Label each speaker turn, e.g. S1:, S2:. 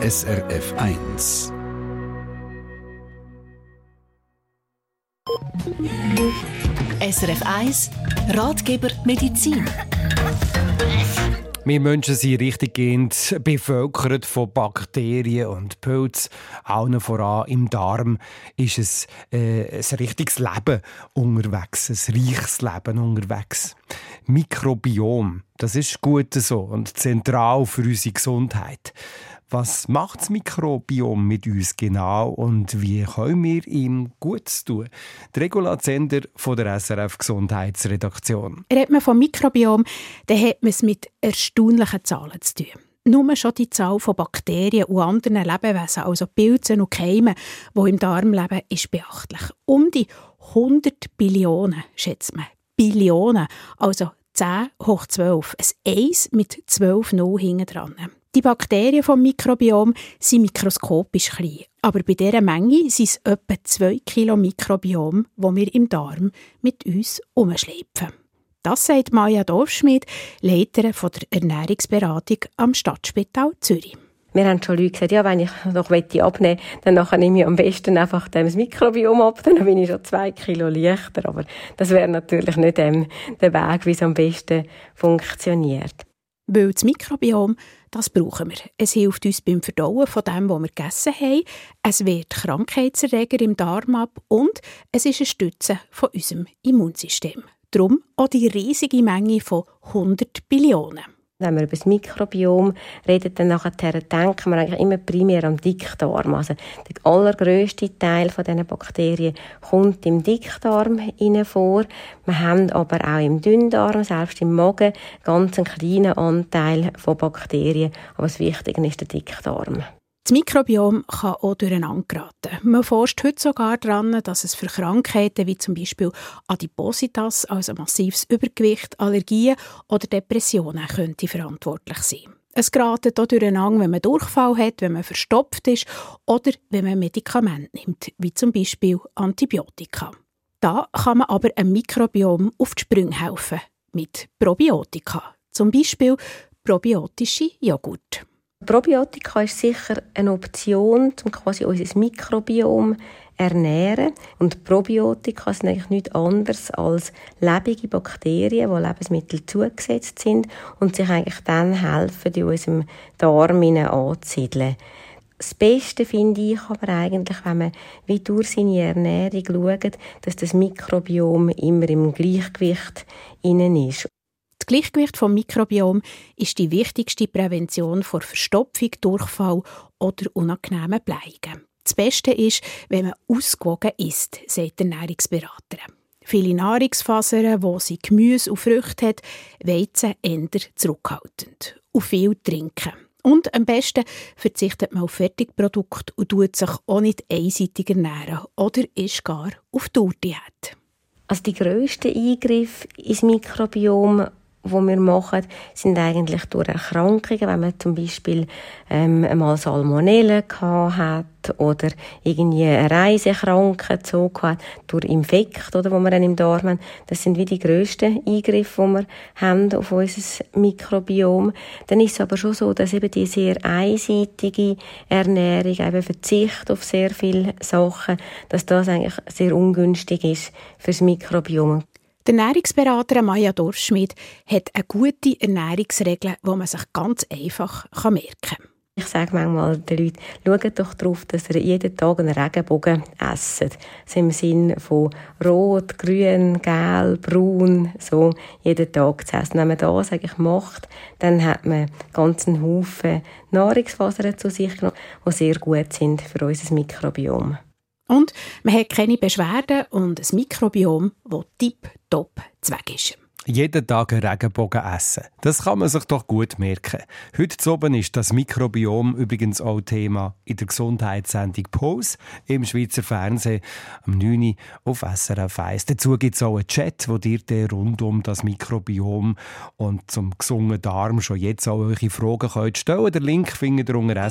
S1: SRF 1.
S2: SRF 1 Ratgeber Medizin.
S3: Wir Menschen sind richtiggehend bevölkert von Bakterien und Pilzen. Allen voran im Darm ist es äh, ein richtiges Leben unterwegs, ein reiches Leben unterwegs. Mikrobiom, das ist gut so und zentral für unsere Gesundheit. Was macht das Mikrobiom mit uns genau und wie können wir ihm Gutes tun? Die Regula Zender von der SRF Gesundheitsredaktion.
S4: Redet man vom Mikrobiom, dann hat man es mit erstaunlichen Zahlen zu tun. Nur schon die Zahl von Bakterien und anderen Lebewesen, also Pilzen und Keimen, die im Darm leben, ist beachtlich. Um die 100 Billionen, schätzt man. Billionen, also 10 hoch 12. Ein 1 mit 12 0 hinten dran. Die Bakterien vom Mikrobiom sind mikroskopisch klein, aber bei dieser Menge sind es etwa 2 Kilo Mikrobiom, wo wir im Darm mit uns umschleifen. Das sagt Maja Dorfschmidt, Leiterin der Ernährungsberatung am Stadtspital Zürich.
S5: Wir haben schon Leute gesagt, ja, wenn ich noch abnehmen dann nehme ich am besten einfach das Mikrobiom ab, dann bin ich schon zwei Kilo leichter. Aber das wäre natürlich nicht der Weg, wie es am besten funktioniert.
S4: Weil das Mikrobiom, das brauchen wir. Es hilft uns beim Verdauen von dem, was wir gegessen haben. Es wehrt Krankheitserreger im Darm ab und es ist eine Stütze von unserem Immunsystem. Darum auch die riesige Menge von 100 Billionen.
S5: Wenn wir über das Mikrobiom reden, dann nachher denken wir eigentlich immer primär am Dickdarm. Also der allergrößte Teil von diesen Bakterien kommt im Dickdarm vor. Wir haben aber auch im Dünndarm, selbst im Magen, ganz einen kleinen Anteil von Bakterien. Aber das Wichtige ist der Dickdarm.
S4: Das Mikrobiom kann auch durcheinander geraten. Man forscht heute sogar daran, dass es für Krankheiten wie zum Beispiel Adipositas, also massives Übergewicht, Allergien oder Depressionen könnte verantwortlich sein. Es geratet auch durcheinander, wenn man Durchfall hat, wenn man verstopft ist oder wenn man Medikamente nimmt, wie zum Beispiel Antibiotika. Da kann man aber einem Mikrobiom auf die Sprünge helfen, mit Probiotika, zum Beispiel probiotische Joghurt.
S5: Probiotika ist sicher eine Option, um quasi unser Mikrobiom ernähren. Und Probiotika sind eigentlich nichts anderes als lebende Bakterien, die Lebensmittel zugesetzt sind und sich eigentlich dann helfen, in unserem Darm anzusiedeln. Das Beste finde ich aber eigentlich, wenn man wie durch seine Ernährung schaut, dass das Mikrobiom immer im Gleichgewicht innen ist.
S4: Gleichgewicht vom Mikrobiom ist die wichtigste Prävention vor Verstopfung, Durchfall oder unangenehmen Bleigen. Das Beste ist, wenn man ausgewogen isst, sagt der Ernährungsberater. Viele Nahrungsfasern, wo sie Gemüse und Früchte hat, Weizen eher zurückhaltend. Und viel trinken. Und am besten verzichtet man auf Fertigprodukte und tut sich auch nicht einseitig ernähren oder ist gar auf Dauerdiät.
S5: Also die grössten Eingriffe ins Mikrobiom die wir machen, sind eigentlich durch Erkrankungen, wenn man zum Beispiel ähm, einmal Salmonellen hat oder irgendwie eine Reisekrankheit so hat, durch Infekt, oder, wo wir dann im Darm haben. Das sind wie die grössten Eingriffe, die wir haben auf unser Mikrobiom. Dann ist es aber schon so, dass eben die sehr einseitige Ernährung, eben Verzicht auf sehr viele Sachen, dass das eigentlich sehr ungünstig ist fürs Mikrobiom.
S4: Der Ernährungsberater Maya Dorfschmidt hat eine gute Ernährungsregel, die man sich ganz einfach merken kann.
S5: Ich sage manchmal den Leuten, schaut doch darauf, dass ihr jeden Tag einen Regenbogen esst. Das im Sinn von rot, grün, gelb, braun, so jeden Tag zu essen. Wenn man das eigentlich macht, dann hat man einen Haufen Nahrungsfasern zu sich genommen, die sehr gut sind für unser Mikrobiom.
S4: Und man hat keine Beschwerden und ein Mikrobiom, das tipptopp zweck ist.
S3: Jeden Tag einen Regenbogen essen. Das kann man sich doch gut merken. Heute oben ist das Mikrobiom übrigens auch Thema in der Gesundheitssendung Pause im Schweizer Fernsehen am 9. Uhr auf SRF 1. Dazu gibt es auch einen Chat, wo dir rund um das Mikrobiom und zum gesungenen Darm schon jetzt auch eure Fragen könnt stellen Den Link findet ihr unter